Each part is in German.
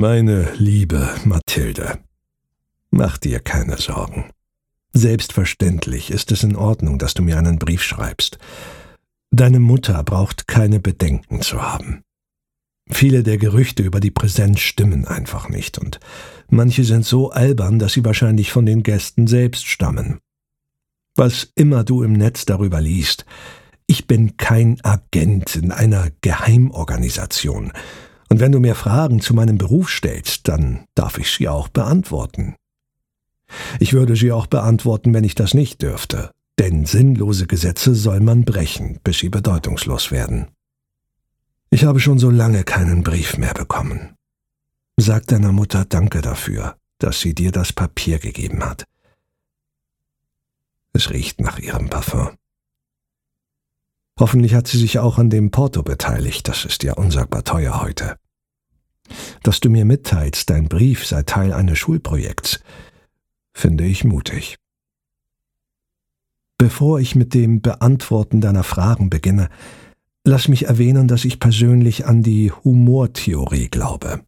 Meine liebe Mathilde, mach dir keine Sorgen. Selbstverständlich ist es in Ordnung, dass du mir einen Brief schreibst. Deine Mutter braucht keine Bedenken zu haben. Viele der Gerüchte über die Präsenz stimmen einfach nicht, und manche sind so albern, dass sie wahrscheinlich von den Gästen selbst stammen. Was immer du im Netz darüber liest, ich bin kein Agent in einer Geheimorganisation, und wenn du mir Fragen zu meinem Beruf stellst, dann darf ich sie auch beantworten. Ich würde sie auch beantworten, wenn ich das nicht dürfte, denn sinnlose Gesetze soll man brechen, bis sie bedeutungslos werden. Ich habe schon so lange keinen Brief mehr bekommen. Sag deiner Mutter Danke dafür, dass sie dir das Papier gegeben hat. Es riecht nach ihrem Parfum. Hoffentlich hat sie sich auch an dem Porto beteiligt, das ist ja unsagbar teuer heute. Dass du mir mitteilst, dein Brief sei Teil eines Schulprojekts, finde ich mutig. Bevor ich mit dem Beantworten deiner Fragen beginne, lass mich erwähnen, dass ich persönlich an die Humortheorie glaube.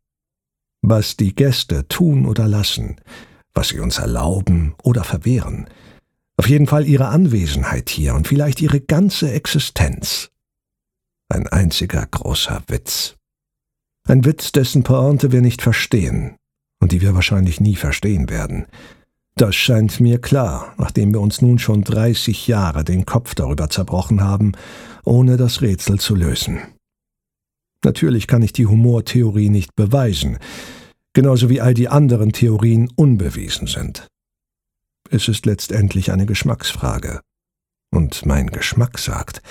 Was die Gäste tun oder lassen, was sie uns erlauben oder verwehren, auf jeden Fall ihre Anwesenheit hier und vielleicht ihre ganze Existenz. Ein einziger großer Witz. Ein Witz, dessen Pointe wir nicht verstehen und die wir wahrscheinlich nie verstehen werden. Das scheint mir klar, nachdem wir uns nun schon 30 Jahre den Kopf darüber zerbrochen haben, ohne das Rätsel zu lösen. Natürlich kann ich die Humortheorie nicht beweisen, genauso wie all die anderen Theorien unbewiesen sind. Es ist letztendlich eine Geschmacksfrage. Und mein Geschmack sagt,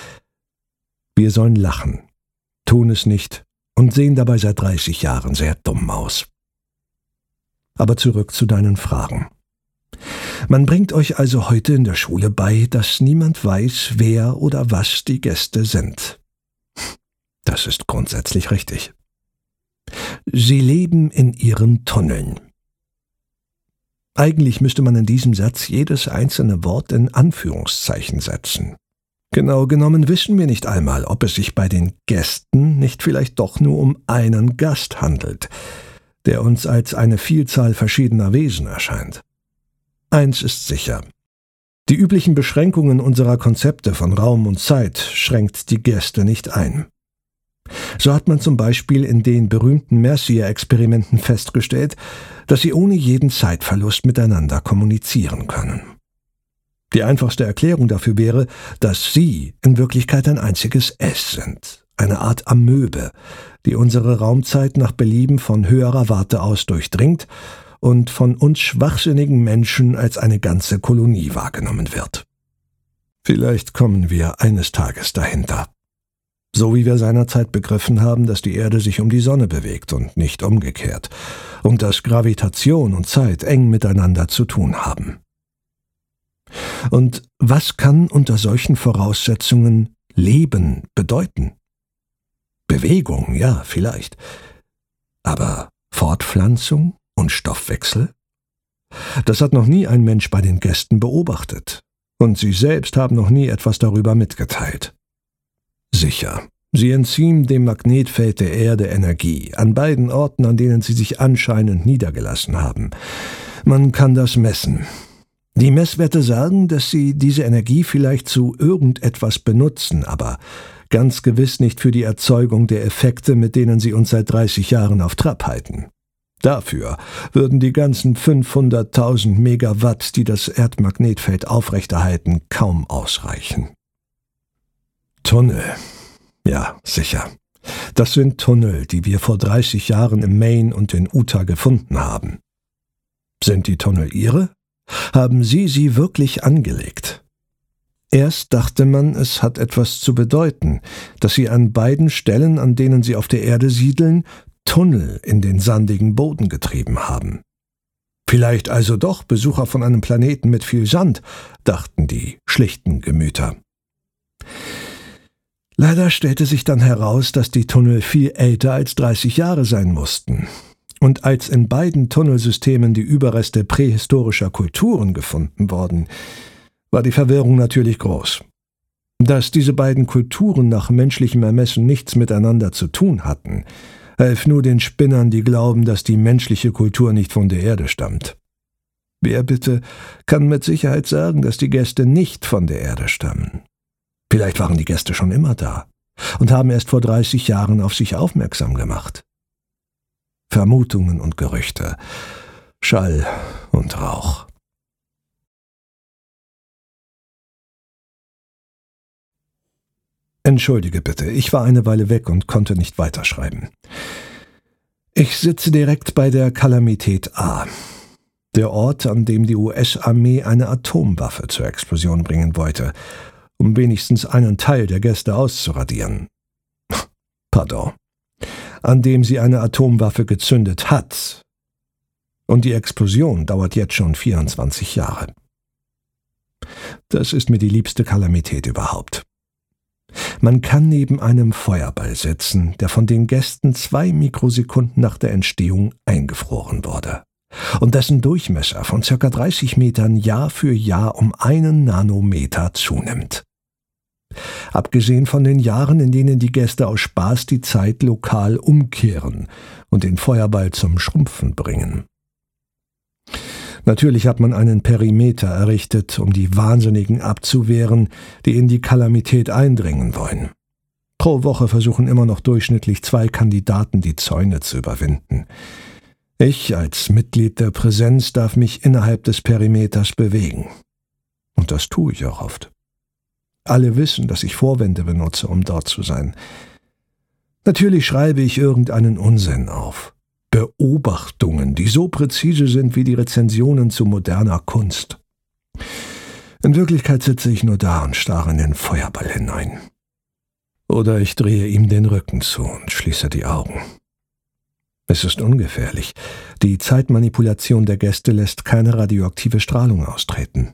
wir sollen lachen, tun es nicht und sehen dabei seit 30 Jahren sehr dumm aus. Aber zurück zu deinen Fragen. Man bringt euch also heute in der Schule bei, dass niemand weiß, wer oder was die Gäste sind. Das ist grundsätzlich richtig. Sie leben in ihren Tunneln. Eigentlich müsste man in diesem Satz jedes einzelne Wort in Anführungszeichen setzen. Genau genommen wissen wir nicht einmal, ob es sich bei den Gästen nicht vielleicht doch nur um einen Gast handelt, der uns als eine Vielzahl verschiedener Wesen erscheint. Eins ist sicher. Die üblichen Beschränkungen unserer Konzepte von Raum und Zeit schränkt die Gäste nicht ein. So hat man zum Beispiel in den berühmten Mercier-Experimenten festgestellt, dass sie ohne jeden Zeitverlust miteinander kommunizieren können. Die einfachste Erklärung dafür wäre, dass sie in Wirklichkeit ein einziges S sind, eine Art Amöbe, die unsere Raumzeit nach Belieben von höherer Warte aus durchdringt und von uns schwachsinnigen Menschen als eine ganze Kolonie wahrgenommen wird. Vielleicht kommen wir eines Tages dahinter. So wie wir seinerzeit begriffen haben, dass die Erde sich um die Sonne bewegt und nicht umgekehrt, und dass Gravitation und Zeit eng miteinander zu tun haben. Und was kann unter solchen Voraussetzungen Leben bedeuten? Bewegung, ja, vielleicht. Aber Fortpflanzung? und Stoffwechsel? Das hat noch nie ein Mensch bei den Gästen beobachtet, und sie selbst haben noch nie etwas darüber mitgeteilt. Sicher, sie entziehen dem Magnetfeld der Erde Energie, an beiden Orten, an denen sie sich anscheinend niedergelassen haben. Man kann das messen. Die Messwerte sagen, dass sie diese Energie vielleicht zu irgendetwas benutzen, aber ganz gewiss nicht für die Erzeugung der Effekte, mit denen sie uns seit 30 Jahren auf Trab halten. Dafür würden die ganzen 500.000 Megawatt, die das Erdmagnetfeld aufrechterhalten, kaum ausreichen. Tunnel. Ja, sicher. Das sind Tunnel, die wir vor 30 Jahren im Maine und in Utah gefunden haben. Sind die Tunnel Ihre? Haben Sie sie wirklich angelegt? Erst dachte man, es hat etwas zu bedeuten, dass sie an beiden Stellen, an denen sie auf der Erde siedeln, Tunnel in den sandigen Boden getrieben haben. Vielleicht also doch Besucher von einem Planeten mit viel Sand, dachten die schlichten Gemüter. Leider stellte sich dann heraus, dass die Tunnel viel älter als 30 Jahre sein mussten. Und als in beiden Tunnelsystemen die Überreste prähistorischer Kulturen gefunden wurden, war die Verwirrung natürlich groß. Dass diese beiden Kulturen nach menschlichem Ermessen nichts miteinander zu tun hatten, Helf nur den Spinnern, die glauben, dass die menschliche Kultur nicht von der Erde stammt. Wer bitte kann mit Sicherheit sagen, dass die Gäste nicht von der Erde stammen? Vielleicht waren die Gäste schon immer da und haben erst vor 30 Jahren auf sich aufmerksam gemacht. Vermutungen und Gerüchte, Schall und Rauch. Entschuldige bitte, ich war eine Weile weg und konnte nicht weiterschreiben. Ich sitze direkt bei der Kalamität A, der Ort, an dem die US-Armee eine Atomwaffe zur Explosion bringen wollte, um wenigstens einen Teil der Gäste auszuradieren. Pardon. An dem sie eine Atomwaffe gezündet hat. Und die Explosion dauert jetzt schon 24 Jahre. Das ist mir die liebste Kalamität überhaupt. Man kann neben einem Feuerball sitzen, der von den Gästen zwei Mikrosekunden nach der Entstehung eingefroren wurde und dessen Durchmesser von circa 30 Metern Jahr für Jahr um einen Nanometer zunimmt. Abgesehen von den Jahren, in denen die Gäste aus Spaß die Zeit lokal umkehren und den Feuerball zum Schrumpfen bringen. Natürlich hat man einen Perimeter errichtet, um die Wahnsinnigen abzuwehren, die in die Kalamität eindringen wollen. Pro Woche versuchen immer noch durchschnittlich zwei Kandidaten die Zäune zu überwinden. Ich als Mitglied der Präsenz darf mich innerhalb des Perimeters bewegen. Und das tue ich auch oft. Alle wissen, dass ich Vorwände benutze, um dort zu sein. Natürlich schreibe ich irgendeinen Unsinn auf. Beobachtungen, die so präzise sind wie die Rezensionen zu moderner Kunst. In Wirklichkeit sitze ich nur da und starre in den Feuerball hinein. Oder ich drehe ihm den Rücken zu und schließe die Augen. Es ist ungefährlich. Die Zeitmanipulation der Gäste lässt keine radioaktive Strahlung austreten.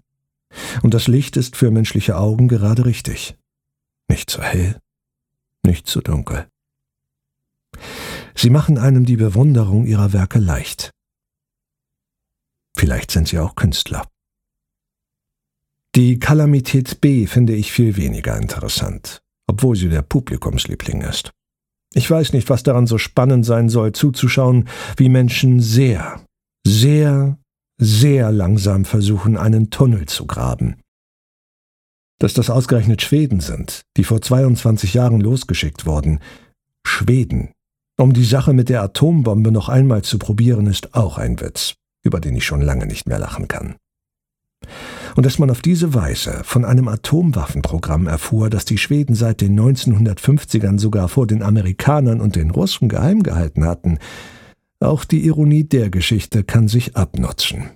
Und das Licht ist für menschliche Augen gerade richtig. Nicht zu hell, nicht zu dunkel. Sie machen einem die Bewunderung ihrer Werke leicht. Vielleicht sind sie auch Künstler. Die Kalamität B finde ich viel weniger interessant, obwohl sie der Publikumsliebling ist. Ich weiß nicht, was daran so spannend sein soll, zuzuschauen, wie Menschen sehr, sehr, sehr langsam versuchen, einen Tunnel zu graben. Dass das ausgerechnet Schweden sind, die vor 22 Jahren losgeschickt wurden. Schweden, um die Sache mit der Atombombe noch einmal zu probieren, ist auch ein Witz, über den ich schon lange nicht mehr lachen kann. Und dass man auf diese Weise von einem Atomwaffenprogramm erfuhr, das die Schweden seit den 1950ern sogar vor den Amerikanern und den Russen geheim gehalten hatten, auch die Ironie der Geschichte kann sich abnutzen.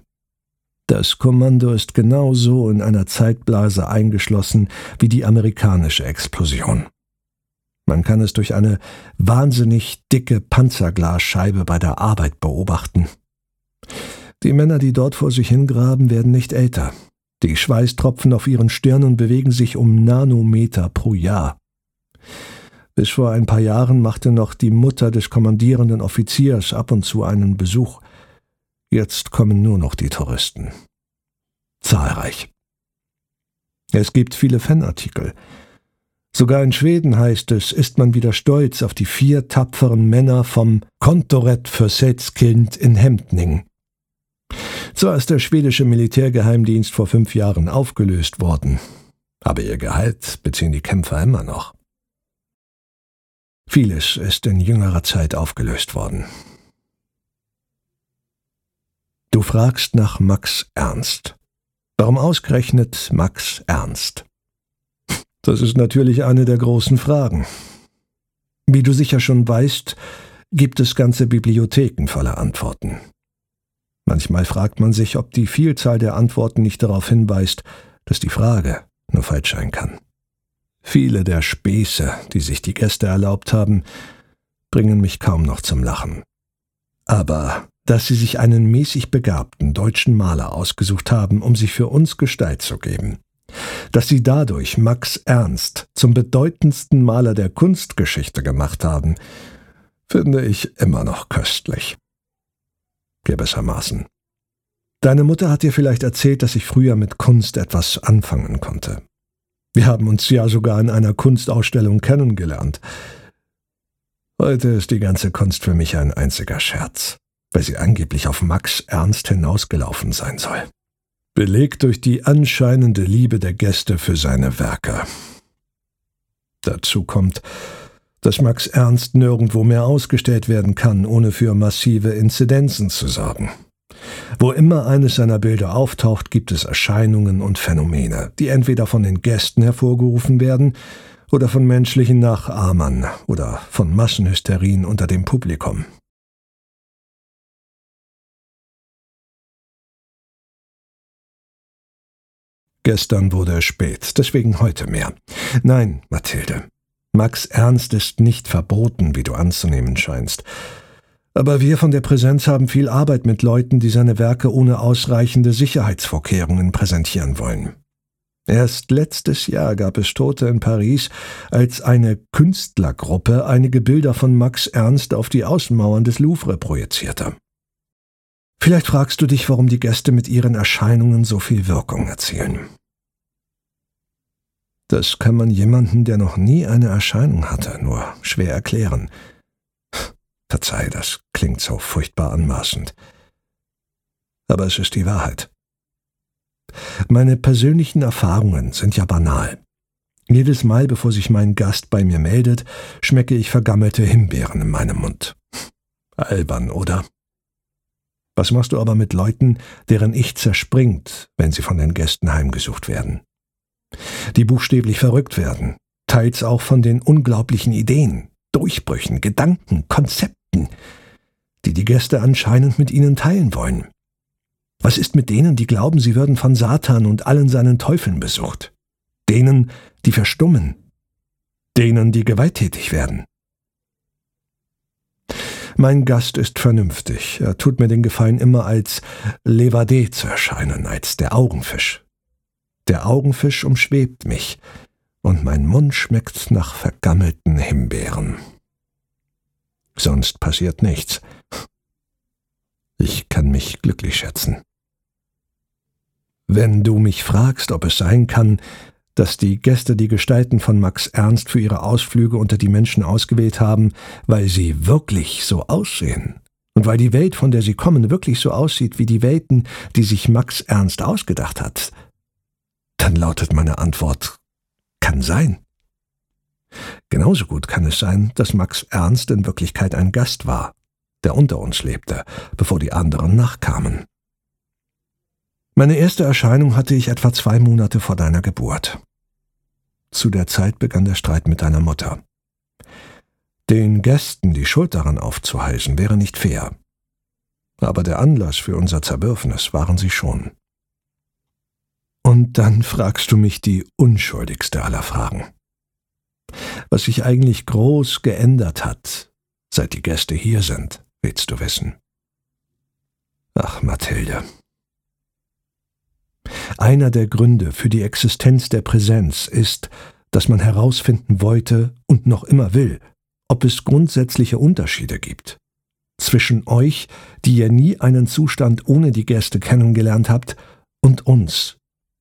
Das Kommando ist genauso in einer Zeitblase eingeschlossen wie die amerikanische Explosion. Man kann es durch eine wahnsinnig dicke Panzerglasscheibe bei der Arbeit beobachten. Die Männer, die dort vor sich hingraben, werden nicht älter. Die Schweißtropfen auf ihren Stirnen bewegen sich um Nanometer pro Jahr. Bis vor ein paar Jahren machte noch die Mutter des kommandierenden Offiziers ab und zu einen Besuch. Jetzt kommen nur noch die Touristen. Zahlreich. Es gibt viele Fanartikel. Sogar in Schweden heißt es, ist man wieder stolz auf die vier tapferen Männer vom Kontoret für Setskind in Hemdning. Zwar ist der schwedische Militärgeheimdienst vor fünf Jahren aufgelöst worden, aber ihr Gehalt beziehen die Kämpfer immer noch. Vieles ist in jüngerer Zeit aufgelöst worden. Du fragst nach Max Ernst. Warum ausgerechnet Max Ernst? Das ist natürlich eine der großen Fragen. Wie du sicher schon weißt, gibt es ganze Bibliotheken voller Antworten. Manchmal fragt man sich, ob die Vielzahl der Antworten nicht darauf hinweist, dass die Frage nur falsch sein kann. Viele der Späße, die sich die Gäste erlaubt haben, bringen mich kaum noch zum Lachen. Aber dass sie sich einen mäßig begabten deutschen Maler ausgesucht haben, um sich für uns Gestalt zu geben, dass sie dadurch Max Ernst zum bedeutendsten Maler der Kunstgeschichte gemacht haben, finde ich immer noch köstlich. Gewissermaßen. Deine Mutter hat dir vielleicht erzählt, dass ich früher mit Kunst etwas anfangen konnte. Wir haben uns ja sogar in einer Kunstausstellung kennengelernt. Heute ist die ganze Kunst für mich ein einziger Scherz, weil sie angeblich auf Max Ernst hinausgelaufen sein soll. Belegt durch die anscheinende Liebe der Gäste für seine Werke. Dazu kommt, dass Max Ernst nirgendwo mehr ausgestellt werden kann, ohne für massive Inzidenzen zu sorgen. Wo immer eines seiner Bilder auftaucht, gibt es Erscheinungen und Phänomene, die entweder von den Gästen hervorgerufen werden oder von menschlichen Nachahmern oder von Massenhysterien unter dem Publikum. Gestern wurde es spät, deswegen heute mehr. Nein, Mathilde, Max Ernst ist nicht verboten, wie du anzunehmen scheinst. Aber wir von der Präsenz haben viel Arbeit mit Leuten, die seine Werke ohne ausreichende Sicherheitsvorkehrungen präsentieren wollen. Erst letztes Jahr gab es Tote in Paris, als eine Künstlergruppe einige Bilder von Max Ernst auf die Außenmauern des Louvre projizierte. Vielleicht fragst du dich, warum die Gäste mit ihren Erscheinungen so viel Wirkung erzielen. Das kann man jemanden, der noch nie eine Erscheinung hatte, nur schwer erklären. Verzeih, das klingt so furchtbar anmaßend. Aber es ist die Wahrheit. Meine persönlichen Erfahrungen sind ja banal. Jedes Mal, bevor sich mein Gast bei mir meldet, schmecke ich vergammelte Himbeeren in meinem Mund. Albern, oder? Was machst du aber mit Leuten, deren Ich zerspringt, wenn sie von den Gästen heimgesucht werden? Die buchstäblich verrückt werden, teils auch von den unglaublichen Ideen, Durchbrüchen, Gedanken, Konzepten, die die Gäste anscheinend mit ihnen teilen wollen. Was ist mit denen, die glauben, sie würden von Satan und allen seinen Teufeln besucht? Denen, die verstummen? Denen, die gewalttätig werden? Mein Gast ist vernünftig. Er tut mir den Gefallen, immer als Levade zu erscheinen, als der Augenfisch. Der Augenfisch umschwebt mich, und mein Mund schmeckt nach vergammelten Himbeeren sonst passiert nichts. Ich kann mich glücklich schätzen. Wenn du mich fragst, ob es sein kann, dass die Gäste die Gestalten von Max Ernst für ihre Ausflüge unter die Menschen ausgewählt haben, weil sie wirklich so aussehen und weil die Welt, von der sie kommen, wirklich so aussieht wie die Welten, die sich Max Ernst ausgedacht hat, dann lautet meine Antwort kann sein. Genauso gut kann es sein, dass Max Ernst in Wirklichkeit ein Gast war, der unter uns lebte, bevor die anderen nachkamen. Meine erste Erscheinung hatte ich etwa zwei Monate vor deiner Geburt. Zu der Zeit begann der Streit mit deiner Mutter. Den Gästen die Schuld daran aufzuheißen, wäre nicht fair. Aber der Anlass für unser Zerwürfnis waren sie schon. Und dann fragst du mich die unschuldigste aller Fragen was sich eigentlich groß geändert hat, seit die Gäste hier sind, willst du wissen. Ach, Mathilde. Einer der Gründe für die Existenz der Präsenz ist, dass man herausfinden wollte und noch immer will, ob es grundsätzliche Unterschiede gibt zwischen euch, die ihr nie einen Zustand ohne die Gäste kennengelernt habt, und uns,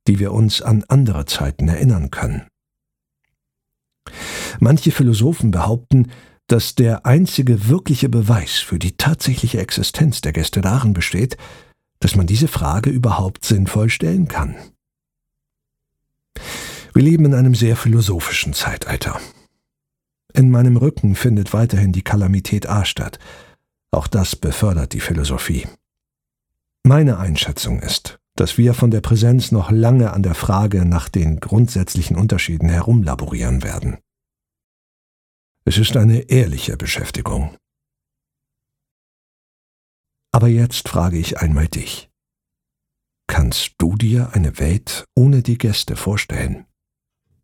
die wir uns an andere Zeiten erinnern können. Manche Philosophen behaupten, dass der einzige wirkliche Beweis für die tatsächliche Existenz der Gäste darin besteht, dass man diese Frage überhaupt sinnvoll stellen kann. Wir leben in einem sehr philosophischen Zeitalter. In meinem Rücken findet weiterhin die Kalamität A statt. Auch das befördert die Philosophie. Meine Einschätzung ist, dass wir von der Präsenz noch lange an der Frage nach den grundsätzlichen Unterschieden herumlaborieren werden. Es ist eine ehrliche Beschäftigung. Aber jetzt frage ich einmal dich. Kannst du dir eine Welt ohne die Gäste vorstellen?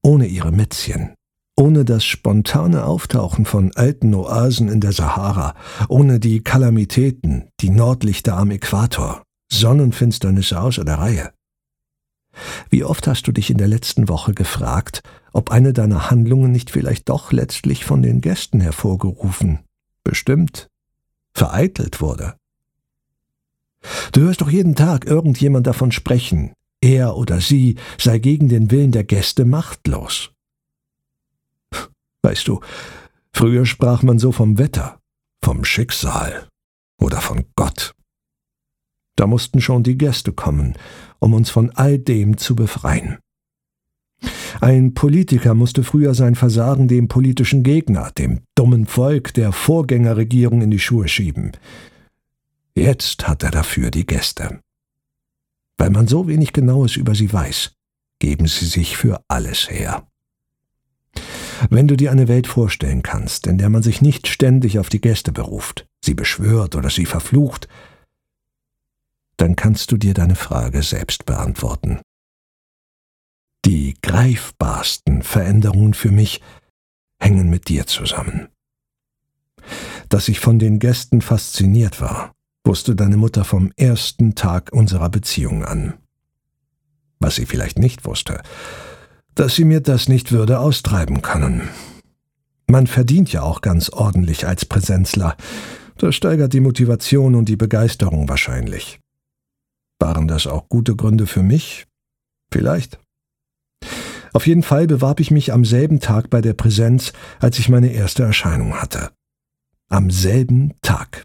Ohne ihre Mätzchen? Ohne das spontane Auftauchen von alten Oasen in der Sahara? Ohne die Kalamitäten, die Nordlichter am Äquator? Sonnenfinsternisse außer der Reihe? Wie oft hast du dich in der letzten Woche gefragt, ob eine deiner Handlungen nicht vielleicht doch letztlich von den Gästen hervorgerufen, bestimmt, vereitelt wurde? Du hörst doch jeden Tag irgendjemand davon sprechen, er oder sie sei gegen den Willen der Gäste machtlos. Weißt du, Früher sprach man so vom Wetter, vom Schicksal oder von Gott. Da mussten schon die Gäste kommen, um uns von all dem zu befreien. Ein Politiker musste früher sein Versagen dem politischen Gegner, dem dummen Volk der Vorgängerregierung in die Schuhe schieben. Jetzt hat er dafür die Gäste. Weil man so wenig Genaues über sie weiß, geben sie sich für alles her. Wenn du dir eine Welt vorstellen kannst, in der man sich nicht ständig auf die Gäste beruft, sie beschwört oder sie verflucht, dann kannst du dir deine Frage selbst beantworten. Die greifbarsten Veränderungen für mich hängen mit dir zusammen. Dass ich von den Gästen fasziniert war, wusste deine Mutter vom ersten Tag unserer Beziehung an. Was sie vielleicht nicht wusste, dass sie mir das nicht würde austreiben können. Man verdient ja auch ganz ordentlich als Präsenzler. Das steigert die Motivation und die Begeisterung wahrscheinlich. Waren das auch gute Gründe für mich? Vielleicht. Auf jeden Fall bewarb ich mich am selben Tag bei der Präsenz, als ich meine erste Erscheinung hatte. Am selben Tag.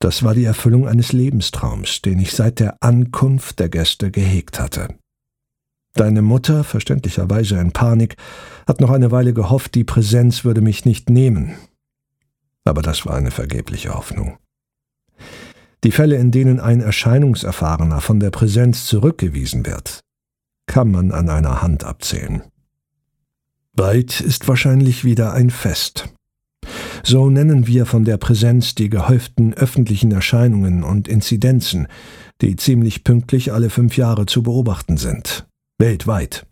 Das war die Erfüllung eines Lebenstraums, den ich seit der Ankunft der Gäste gehegt hatte. Deine Mutter, verständlicherweise in Panik, hat noch eine Weile gehofft, die Präsenz würde mich nicht nehmen. Aber das war eine vergebliche Hoffnung. Die Fälle, in denen ein Erscheinungserfahrener von der Präsenz zurückgewiesen wird, kann man an einer Hand abzählen. Bald ist wahrscheinlich wieder ein Fest. So nennen wir von der Präsenz die gehäuften öffentlichen Erscheinungen und Inzidenzen, die ziemlich pünktlich alle fünf Jahre zu beobachten sind. Weltweit.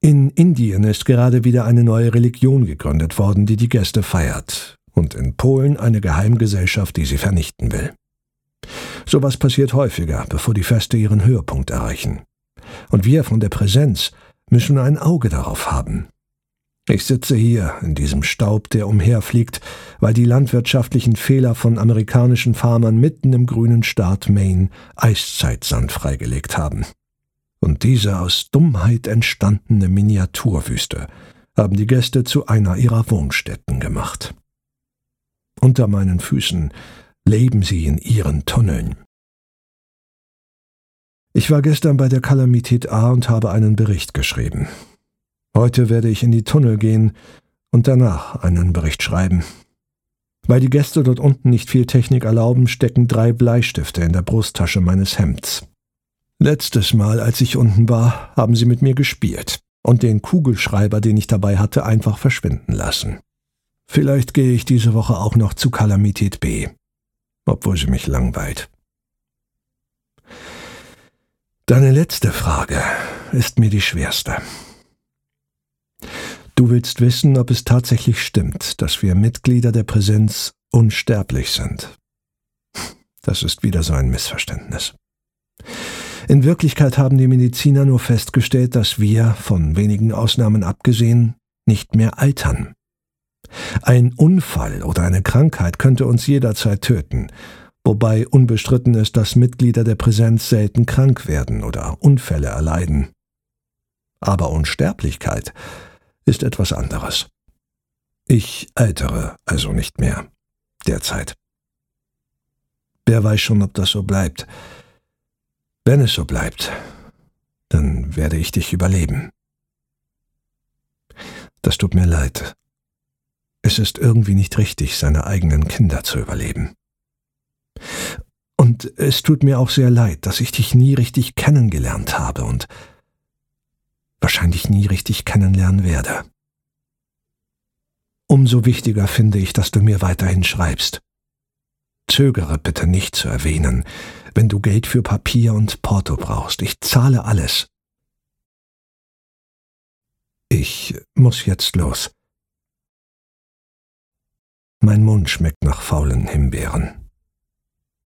In Indien ist gerade wieder eine neue Religion gegründet worden, die die Gäste feiert, und in Polen eine Geheimgesellschaft, die sie vernichten will. Sowas passiert häufiger, bevor die Feste ihren Höhepunkt erreichen. Und wir von der Präsenz müssen ein Auge darauf haben. Ich sitze hier in diesem Staub, der umherfliegt, weil die landwirtschaftlichen Fehler von amerikanischen Farmern mitten im grünen Staat Maine Eiszeitsand freigelegt haben. Und diese aus Dummheit entstandene Miniaturwüste haben die Gäste zu einer ihrer Wohnstätten gemacht. Unter meinen Füßen leben sie in ihren Tunneln. Ich war gestern bei der Kalamität A und habe einen Bericht geschrieben. Heute werde ich in die Tunnel gehen und danach einen Bericht schreiben. Weil die Gäste dort unten nicht viel Technik erlauben, stecken drei Bleistifte in der Brusttasche meines Hemds. Letztes Mal, als ich unten war, haben sie mit mir gespielt und den Kugelschreiber, den ich dabei hatte, einfach verschwinden lassen. Vielleicht gehe ich diese Woche auch noch zu Kalamität B, obwohl sie mich langweilt. Deine letzte Frage ist mir die schwerste. Du willst wissen, ob es tatsächlich stimmt, dass wir Mitglieder der Präsenz unsterblich sind. Das ist wieder so ein Missverständnis. In Wirklichkeit haben die Mediziner nur festgestellt, dass wir, von wenigen Ausnahmen abgesehen, nicht mehr altern. Ein Unfall oder eine Krankheit könnte uns jederzeit töten, wobei unbestritten ist, dass Mitglieder der Präsenz selten krank werden oder Unfälle erleiden. Aber Unsterblichkeit ist etwas anderes. Ich altere also nicht mehr. Derzeit. Wer weiß schon, ob das so bleibt. Wenn es so bleibt, dann werde ich dich überleben. Das tut mir leid. Es ist irgendwie nicht richtig, seine eigenen Kinder zu überleben. Und es tut mir auch sehr leid, dass ich dich nie richtig kennengelernt habe und wahrscheinlich nie richtig kennenlernen werde. Umso wichtiger finde ich, dass du mir weiterhin schreibst. Zögere bitte nicht zu erwähnen, wenn du Geld für Papier und Porto brauchst. Ich zahle alles. Ich muss jetzt los. Mein Mund schmeckt nach faulen Himbeeren.